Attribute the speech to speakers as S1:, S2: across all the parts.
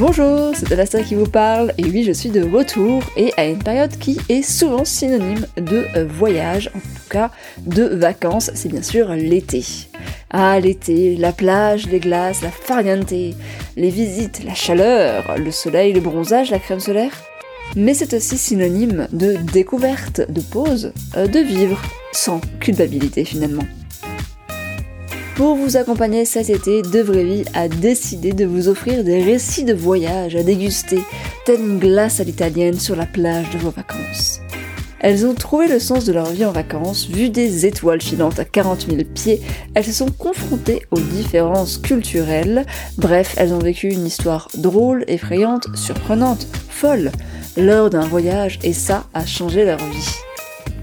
S1: Bonjour, c'est Alastair qui vous parle, et oui, je suis de retour, et à une période qui est souvent synonyme de voyage, en tout cas de vacances, c'est bien sûr l'été. Ah, l'été, la plage, les glaces, la farniente, les visites, la chaleur, le soleil, le bronzage, la crème solaire. Mais c'est aussi synonyme de découverte, de pause, euh, de vivre, sans culpabilité finalement. Pour vous accompagner cet été, De Vraie a décidé de vous offrir des récits de voyage à déguster, telle une glace à l'italienne sur la plage de vos vacances. Elles ont trouvé le sens de leur vie en vacances, vu des étoiles filantes à 40 000 pieds, elles se sont confrontées aux différences culturelles, bref, elles ont vécu une histoire drôle, effrayante, surprenante, folle, lors d'un voyage, et ça a changé leur vie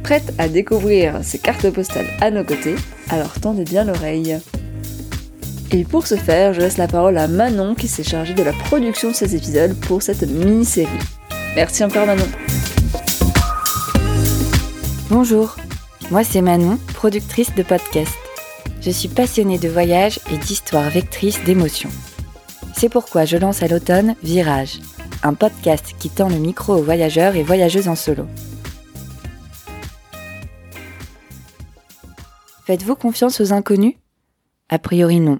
S1: prête à découvrir ces cartes postales à nos côtés, alors tendez bien l'oreille. Et pour ce faire, je laisse la parole à Manon qui s'est chargée de la production de ces épisodes pour cette mini-série. Merci encore Manon.
S2: Bonjour, moi c'est Manon, productrice de podcast. Je suis passionnée de voyage et d'histoires vectrices d'émotions. C'est pourquoi je lance à l'automne Virage, un podcast qui tend le micro aux voyageurs et voyageuses en solo. Faites-vous confiance aux inconnus? A priori non.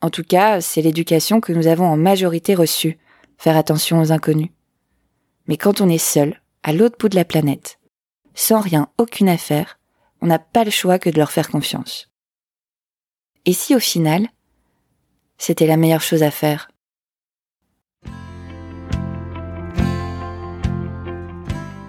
S2: En tout cas, c'est l'éducation que nous avons en majorité reçue, faire attention aux inconnus. Mais quand on est seul, à l'autre bout de la planète, sans rien, aucune affaire, on n'a pas le choix que de leur faire confiance. Et si au final, c'était la meilleure chose à faire?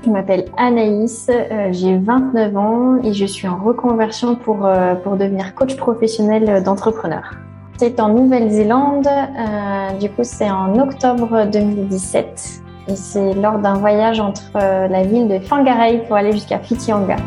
S3: Je m'appelle Anaïs, euh, j'ai 29 ans et je suis en reconversion pour, euh, pour devenir coach professionnel d'entrepreneur. C'est en Nouvelle-Zélande, euh, du coup c'est en octobre 2017 et c'est lors d'un voyage entre la ville de Whangarei pour aller jusqu'à Whitianga.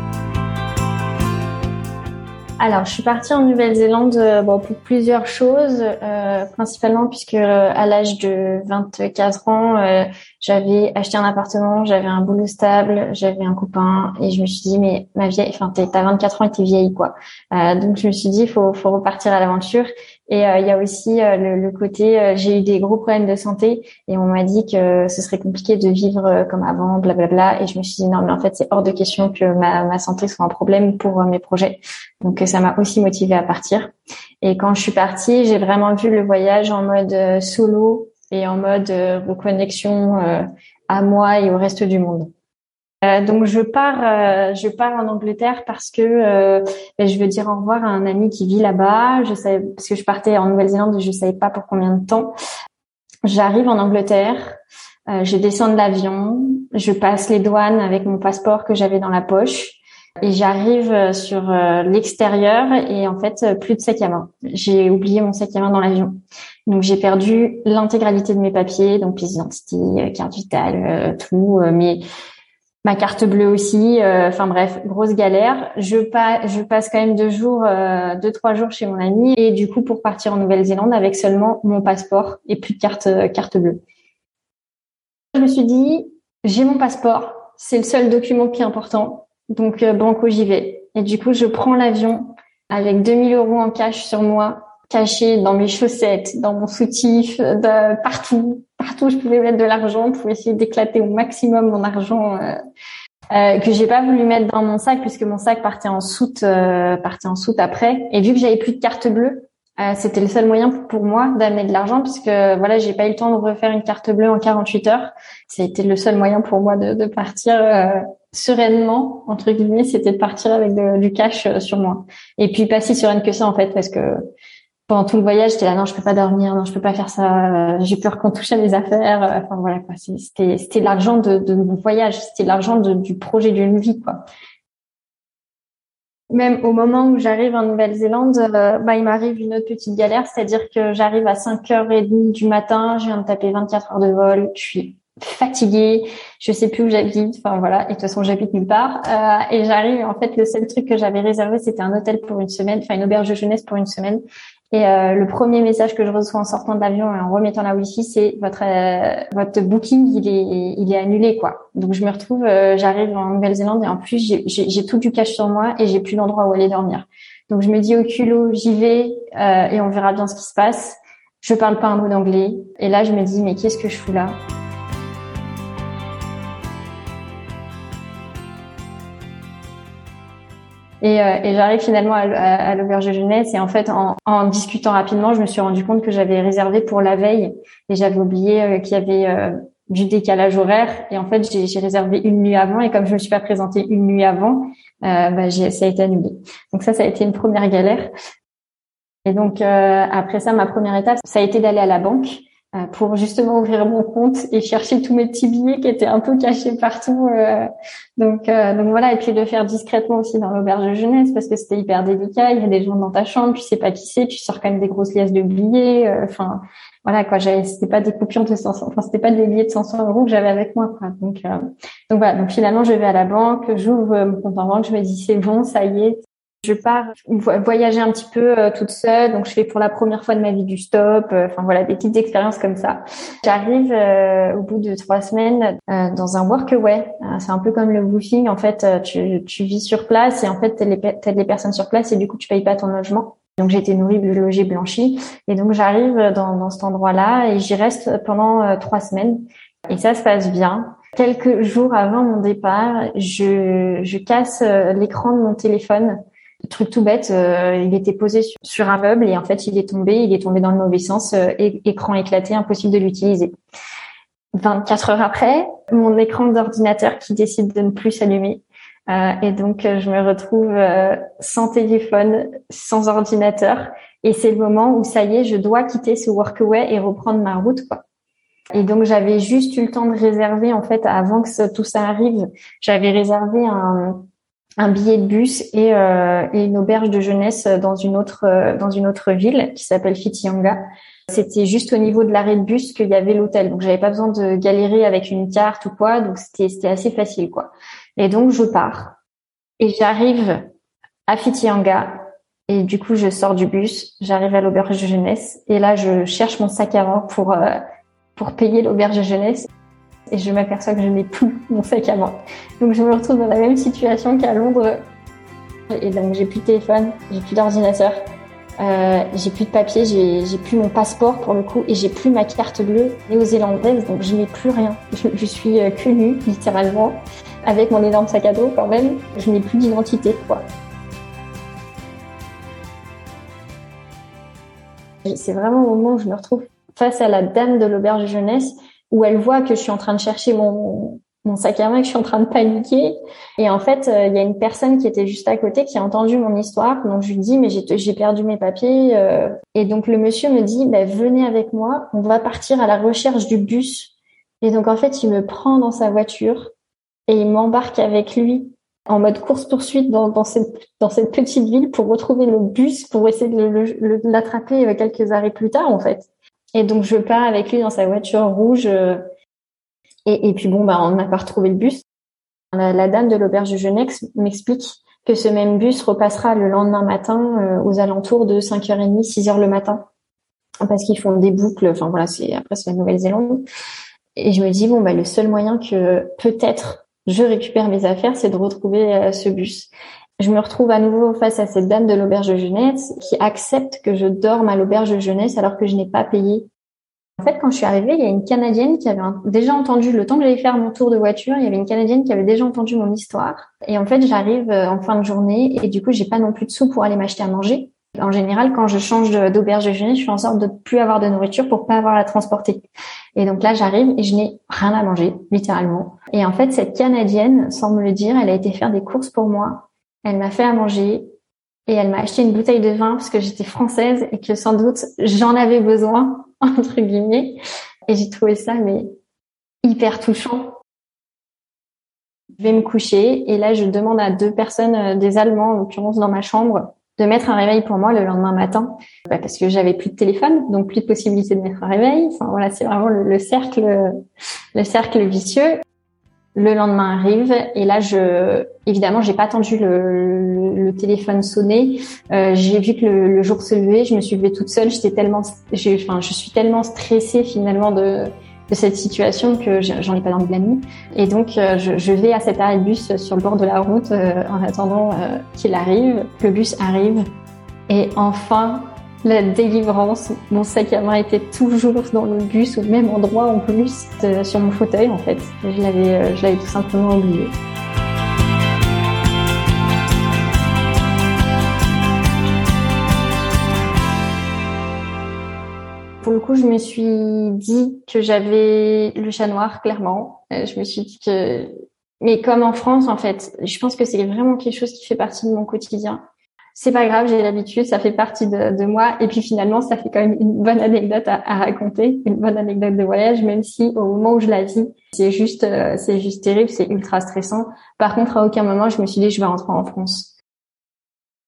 S3: Alors, je suis partie en Nouvelle-Zélande euh, bon, pour plusieurs choses, euh, principalement puisque euh, à l'âge de 24 ans, euh, j'avais acheté un appartement, j'avais un boulot stable, j'avais un copain et je me suis dit mais ma vieille, enfin t'as 24 ans et t'es vieille quoi. donc je me suis dit faut, faut repartir à l'aventure et euh, il y a aussi euh, le, le, côté, euh, j'ai eu des gros problèmes de santé et on m'a dit que ce serait compliqué de vivre comme avant, blablabla. Et je me suis dit non, mais en fait, c'est hors de question que ma, ma santé soit un problème pour mes projets. Donc ça m'a aussi motivée à partir. Et quand je suis partie, j'ai vraiment vu le voyage en mode solo et en mode reconnexion à moi et au reste du monde. Euh, donc je pars, euh, je pars en Angleterre parce que euh, ben, je veux dire au revoir à un ami qui vit là-bas. Je savais parce que je partais en Nouvelle-Zélande, je savais pas pour combien de temps. J'arrive en Angleterre, je descends de l'avion, je passe les douanes avec mon passeport que j'avais dans la poche et j'arrive sur l'extérieur et en fait plus de sac à main. J'ai oublié mon sac à main dans l'avion. Donc j'ai perdu l'intégralité de mes papiers, donc pièce d'identité, carte vitale, tout, mais ma carte bleue aussi. Euh, enfin bref, grosse galère. Je, pas, je passe quand même deux jours, euh, deux trois jours chez mon ami et du coup pour partir en Nouvelle-Zélande avec seulement mon passeport et plus de carte euh, carte bleue. Je me suis dit, j'ai mon passeport, c'est le seul document qui est important, donc banco j'y vais. Et du coup je prends l'avion avec 2000 euros en cash sur moi caché dans mes chaussettes, dans mon soutif, de, partout, partout je pouvais mettre de l'argent pour essayer d'éclater au maximum mon argent euh, euh, que j'ai pas voulu mettre dans mon sac puisque mon sac partait en soute, euh, partait en soute après. Et vu que j'avais plus de carte bleue, euh, c'était le seul moyen pour moi d'amener de l'argent puisque voilà, j'ai pas eu le temps de refaire une carte bleue en 48 heures. C'était le seul moyen pour moi de, de partir euh, sereinement entre guillemets, c'était de partir avec du cash sur moi. Et puis pas si sereine que ça en fait parce que pendant tout le voyage, j'étais là, non, je peux pas dormir, non, je peux pas faire ça, euh, j'ai peur qu'on touche à mes affaires. Euh, enfin voilà, quoi. C'était, c'était l'argent de, de mon voyage, c'était l'argent du projet d'une vie, quoi. Même au moment où j'arrive en Nouvelle-Zélande, euh, bah, il m'arrive une autre petite galère, c'est-à-dire que j'arrive à 5h30 du matin, je viens de taper 24 heures de vol, je suis fatiguée, je sais plus où j'habite, enfin voilà, et de toute façon j'habite nulle part. Euh, et j'arrive, en fait, le seul truc que j'avais réservé, c'était un hôtel pour une semaine, enfin une auberge de jeunesse pour une semaine. Et euh, le premier message que je reçois en sortant de l'avion et en remettant la wifi, c'est votre euh, votre booking, il est il est annulé quoi. Donc je me retrouve, euh, j'arrive en Nouvelle-Zélande et en plus j'ai tout du cash sur moi et j'ai plus d'endroit où aller dormir. Donc je me dis au culot, j'y vais et on verra bien ce qui se passe. Je parle pas un mot d'anglais. Et là, je me dis, mais qu'est-ce que je fous là? Et, euh, et j'arrive finalement à, l'auberge de jeunesse et en fait, en, en, discutant rapidement, je me suis rendu compte que j'avais réservé pour la veille et j'avais oublié euh, qu'il y avait euh, du décalage horaire. Et en fait, j'ai réservé une nuit avant et comme je me suis pas présentée une nuit avant, bah, ça a été annulé. Donc ça, ça a été une première galère. Et donc après ça, ma première étape, ça a été d'aller à la banque euh, pour justement ouvrir mon compte et chercher tous mes petits billets qui étaient un peu cachés partout. Euh, donc, euh, donc voilà, et puis de faire discrètement aussi dans l'auberge de jeunesse parce que c'était hyper délicat. Il y a des gens dans ta chambre, tu sais pas qui c'est, tu sors quand même des grosses liasses de billets. Enfin, voilà quoi. C'était pas des coupures de 500, enfin c'était pas des billets de 500 euros que j'avais avec moi. Quoi. Donc, donc voilà. Donc finalement, je vais à la banque, j'ouvre mon compte en banque, je me dis c'est bon, ça y est, je pars voyager un petit peu euh, toute seule, donc je fais pour la première fois de ma vie du stop. Euh, enfin voilà, des petites expériences comme ça. J'arrive euh, au bout de trois semaines dans un workaway. c'est un peu comme le booking. En fait, tu, tu vis sur place et en fait, t'aides les personnes sur place et du coup, tu payes pas ton logement. Donc j'ai été nourrie, logée, blanchie. Et donc j'arrive dans, dans cet endroit-là et j'y reste pendant trois semaines. Et ça se passe bien. Quelques jours avant mon départ, je, je casse l'écran de mon téléphone truc tout bête, euh, il était posé sur, un meuble et en fait il est tombé, il est tombé dans le mauvais sens, euh, écran éclaté, impossible de l'utiliser. 24 heures après, mon écran d'ordinateur qui décide de ne plus s'allumer. Euh, et donc je me retrouve sans téléphone, sans ordinateur. Et c'est le moment où ça y est, je dois quitter ce workaway et reprendre ma route. Quoi. Et donc j'avais juste eu le temps de réserver en fait avant que tout ça arrive. J'avais réservé un, un billet de bus et, euh, et, une auberge de jeunesse dans une autre euh, dans une autre ville qui s'appelle Fitianga. C'était juste au niveau de l'arrêt de bus qu'il y avait l'hôtel, donc j'avais pas besoin de galérer avec une carte ou quoi, donc c'était c'était assez facile quoi. Et donc je pars. Et j'arrive à Fitianga et du coup je sors du bus, j'arrive à l'auberge de jeunesse. Et là je cherche mon sac à main pour euh, pour payer l'auberge de jeunesse et je m'aperçois que je n'ai plus mon sac à main. Donc je me retrouve dans la même situation qu'à Londres. Et donc j'ai plus de téléphone, j'ai plus d'ordinateur, euh, j'ai plus de papier, j'ai plus mon passeport pour le coup et j'ai plus ma carte bleue néo-zélandaise, donc je n'ai plus rien. Je, suis euh, que nue, littéralement, avec mon énorme sac à dos quand même. Je n'ai plus d'identité, quoi. C'est vraiment au moment où je me retrouve face à la dame de l'auberge jeunesse où elle voit que je suis en train de chercher mon, mon sac à main, que je suis en train de paniquer. Et en fait, euh, il y a une personne qui était juste à côté qui a entendu mon histoire. Donc je lui dis, mais j'ai perdu mes papiers. Euh. Et donc le monsieur me dit, bah, venez avec moi, on va partir à la recherche du bus. Et donc en fait, il me prend dans sa voiture et il m'embarque avec lui en mode course-poursuite dans, dans, cette, dans cette petite ville pour retrouver le bus, pour essayer de l'attraper euh, quelques arrêts plus tard, en fait. Et donc je pars avec lui dans sa voiture rouge. Euh, et, et puis bon, bah on n'a pas retrouvé le bus. La, dame de l'auberge de Genex m'explique que ce même bus repassera le lendemain matin euh, aux alentours de 5h30, 6h le matin, parce qu'ils font des boucles. Enfin voilà, c'est après c'est la Nouvelle-Zélande. Et je me dis bon bah le seul moyen que peut-être je récupère mes affaires, c'est de retrouver euh, ce bus je me retrouve à nouveau face à cette dame de l'auberge jeunesse qui accepte que je dorme à l'auberge jeunesse alors que je n'ai pas payé. En fait, quand je suis arrivée, il y a une Canadienne qui avait déjà entendu, le temps que j'allais faire mon tour de voiture, il y avait une Canadienne qui avait déjà entendu mon histoire. Et en fait, j'arrive euh, en fin de journée et du coup, j'ai pas non plus de sous pour aller m'acheter à manger. En général, quand je change d'auberge jeunesse, je fais en sorte de plus avoir de nourriture pour pas avoir à la transporter. Et donc là, j'arrive et je n'ai rien à manger, littéralement. Et en fait, cette Canadienne, sans me le dire, elle a été faire des courses pour moi elle m'a fait à manger et elle m'a acheté une bouteille de vin parce que j'étais française et que sans doute j'en avais besoin, entre guillemets. Et j'ai trouvé ça, mais hyper touchant. Je vais me coucher et là, je demande à deux personnes, euh, des Allemands en l'occurrence, dans ma chambre, de mettre un réveil pour moi le lendemain matin, bah, parce que j'avais plus de téléphone, donc plus de possibilité de mettre un réveil. Voilà, c'est vraiment le cercle, le cercle vicieux. Le lendemain arrive et là, je évidemment, j'ai pas attendu le, le, téléphone sonner. Euh, j'ai vu que le, jour se levait. Je me suis levée toute seule. J'étais tellement, enfin, je suis tellement stressée finalement de, de cette situation que j'en ai pas dormi de la nuit. Et donc, euh, je, je, vais à cet arrêt de bus sur le bord de la route euh, en attendant euh, qu'il arrive. Le bus arrive et enfin, la délivrance. Mon sac à main était toujours dans le bus, au même endroit en plus, sur mon fauteuil en fait. Je l'avais, je l'avais tout simplement oublié. Pour le coup, je me suis dit que j'avais le chat noir, clairement. Euh, je me suis dit que, mais comme en France, en fait, je pense que c'est vraiment quelque chose qui fait partie de mon quotidien. C'est pas grave, j'ai l'habitude, ça fait partie de, moi. Et puis finalement, ça fait quand même une bonne anecdote à, raconter, une bonne anecdote de voyage, même si au moment où je la vis, c'est juste, euh, c'est juste terrible, c'est ultra stressant. Par contre, à aucun moment, je me suis dit, je vais rentrer en France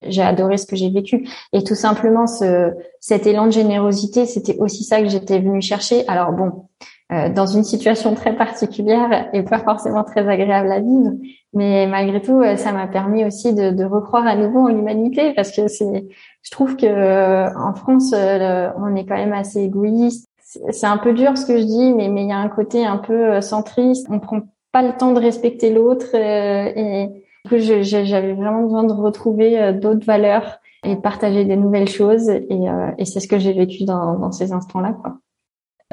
S3: j'ai adoré ce que j'ai vécu et tout simplement ce cet élan de générosité c'était aussi ça que j'étais venue chercher alors bon euh, dans une situation très particulière et pas forcément très agréable à vivre mais malgré tout euh, ça m'a permis aussi de, de recroire à nouveau en l'humanité parce que c'est je trouve que euh, en France on est quand même assez égoïste c'est un peu dur ce que je dis mais mais il y a un côté un peu centriste on prend pas le temps de respecter l'autre et j'avais vraiment besoin de retrouver d'autres valeurs et partager des nouvelles choses. Et, et c'est ce que j'ai vécu dans, dans ces instants-là. Quoi.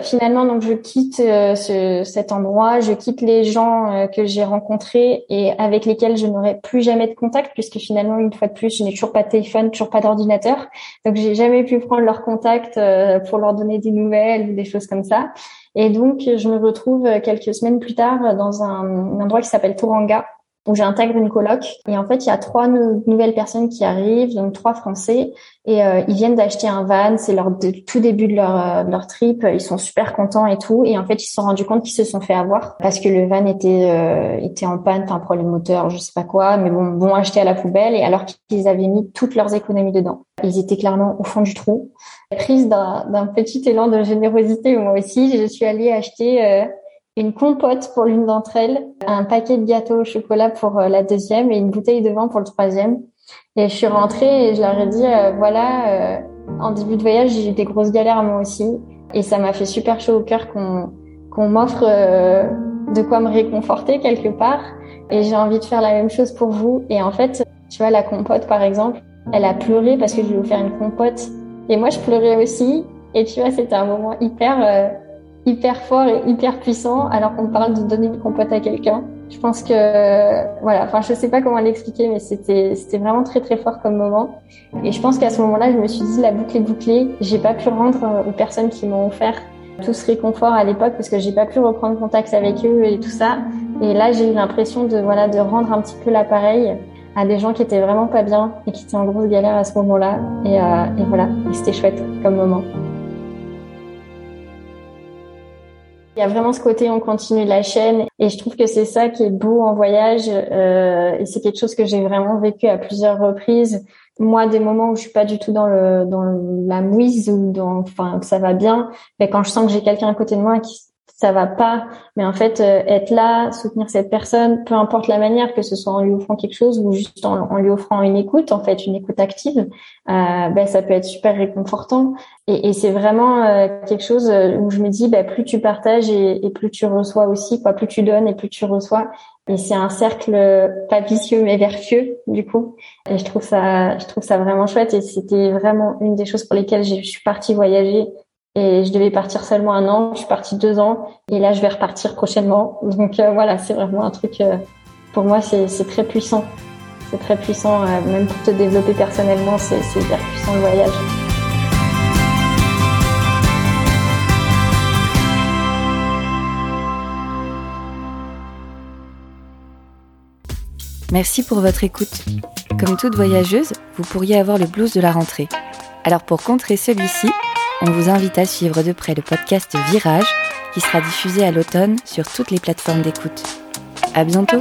S3: Finalement, donc je quitte euh, ce, cet endroit, je quitte les gens que j'ai rencontrés et avec lesquels je n'aurai plus jamais de contact, puisque finalement, une fois de plus, je n'ai toujours pas de téléphone, toujours pas d'ordinateur, donc j'ai jamais pu prendre leur contact pour leur donner des nouvelles ou des choses comme ça. Et donc, je me retrouve quelques semaines plus tard dans un, un endroit qui s'appelle Touranga, où j'intègre une coloc. Et en fait, il y a trois nouvelles personnes qui arrivent, donc trois Français, et euh, ils viennent d'acheter un van. C'est leur tout début de leur, euh, leur trip. Ils sont super contents et tout. Et en fait, ils se sont rendus compte qu'ils se sont fait avoir parce que le van était euh, était en panne, un problème moteur, je sais pas quoi. Mais bon, bon acheté à la poubelle. Et alors qu'ils avaient mis toutes leurs économies dedans, ils étaient clairement au fond du trou. Prise d'un petit élan de générosité, moi aussi, je suis allée acheter une compote pour l'une d'entre elles, un paquet de gâteaux au chocolat pour euh, la deuxième et une bouteille de vin pour le troisième. Et je suis rentrée et je leur ai dit, euh, voilà, euh, en début de voyage, j'ai eu des grosses galères moi aussi. Et ça m'a fait super chaud au cœur qu'on m'offre de quoi me réconforter quelque part. Et j'ai envie de faire la même chose pour vous. Et en fait, tu vois, la compote, par exemple, elle a pleuré parce que je lui ai offert une compote. Et moi, je pleurais aussi. Et tu vois, c'était un moment hyper hyper fort et hyper puissant alors qu'on parle de donner une compote à quelqu'un. Je pense que voilà, enfin je sais pas comment l'expliquer mais c'était c'était vraiment très très fort comme moment. Et je pense qu'à ce moment-là, je me suis dit la boucle est bouclée, j'ai pas pu rendre euh, aux personnes qui m'ont offert tout ce réconfort à l'époque parce que j'ai pas pu reprendre contact avec eux et tout ça. Et là, j'ai eu l'impression de voilà de rendre un petit peu l'appareil à des gens qui étaient vraiment pas bien et qui étaient en grosse galère à ce moment-là. Et, euh, et voilà, et c'était chouette comme moment. Il y a vraiment ce côté on continue la chaîne et je trouve que c'est ça qui est beau en voyage euh, et c'est quelque chose que j'ai vraiment vécu à plusieurs reprises. Moi, des moments où je suis pas du tout dans le dans la mouise ou dans enfin ça va bien, mais quand je sens que j'ai quelqu'un à côté de moi qui ça va pas. Mais en fait, euh, être là, soutenir cette personne, peu importe la manière, que ce soit en lui offrant quelque chose ou juste en, lui offrant une écoute, en fait, une écoute active, euh, ben, ça peut être super réconfortant. Et, et c'est vraiment euh, quelque chose où je me dis, ben, plus tu partages et, et, plus tu reçois aussi, quoi, plus tu donnes et plus tu reçois. Et c'est un cercle pas vicieux mais vertueux du coup. Et je trouve ça, je trouve ça vraiment chouette. Et c'était vraiment une des choses pour lesquelles je suis partie voyager et je devais partir seulement un an, je suis partie deux ans et là je vais repartir prochainement. Donc euh, voilà, c'est vraiment un truc, euh, pour moi c'est très puissant. C'est très puissant, euh, même pour te développer personnellement, c'est hyper puissant le voyage.
S2: Merci pour votre écoute. Comme toute voyageuse, vous pourriez avoir le blues de la rentrée. Alors pour contrer celui-ci, on vous invite à suivre de près le podcast Virage qui sera diffusé à l'automne sur toutes les plateformes d'écoute. À bientôt!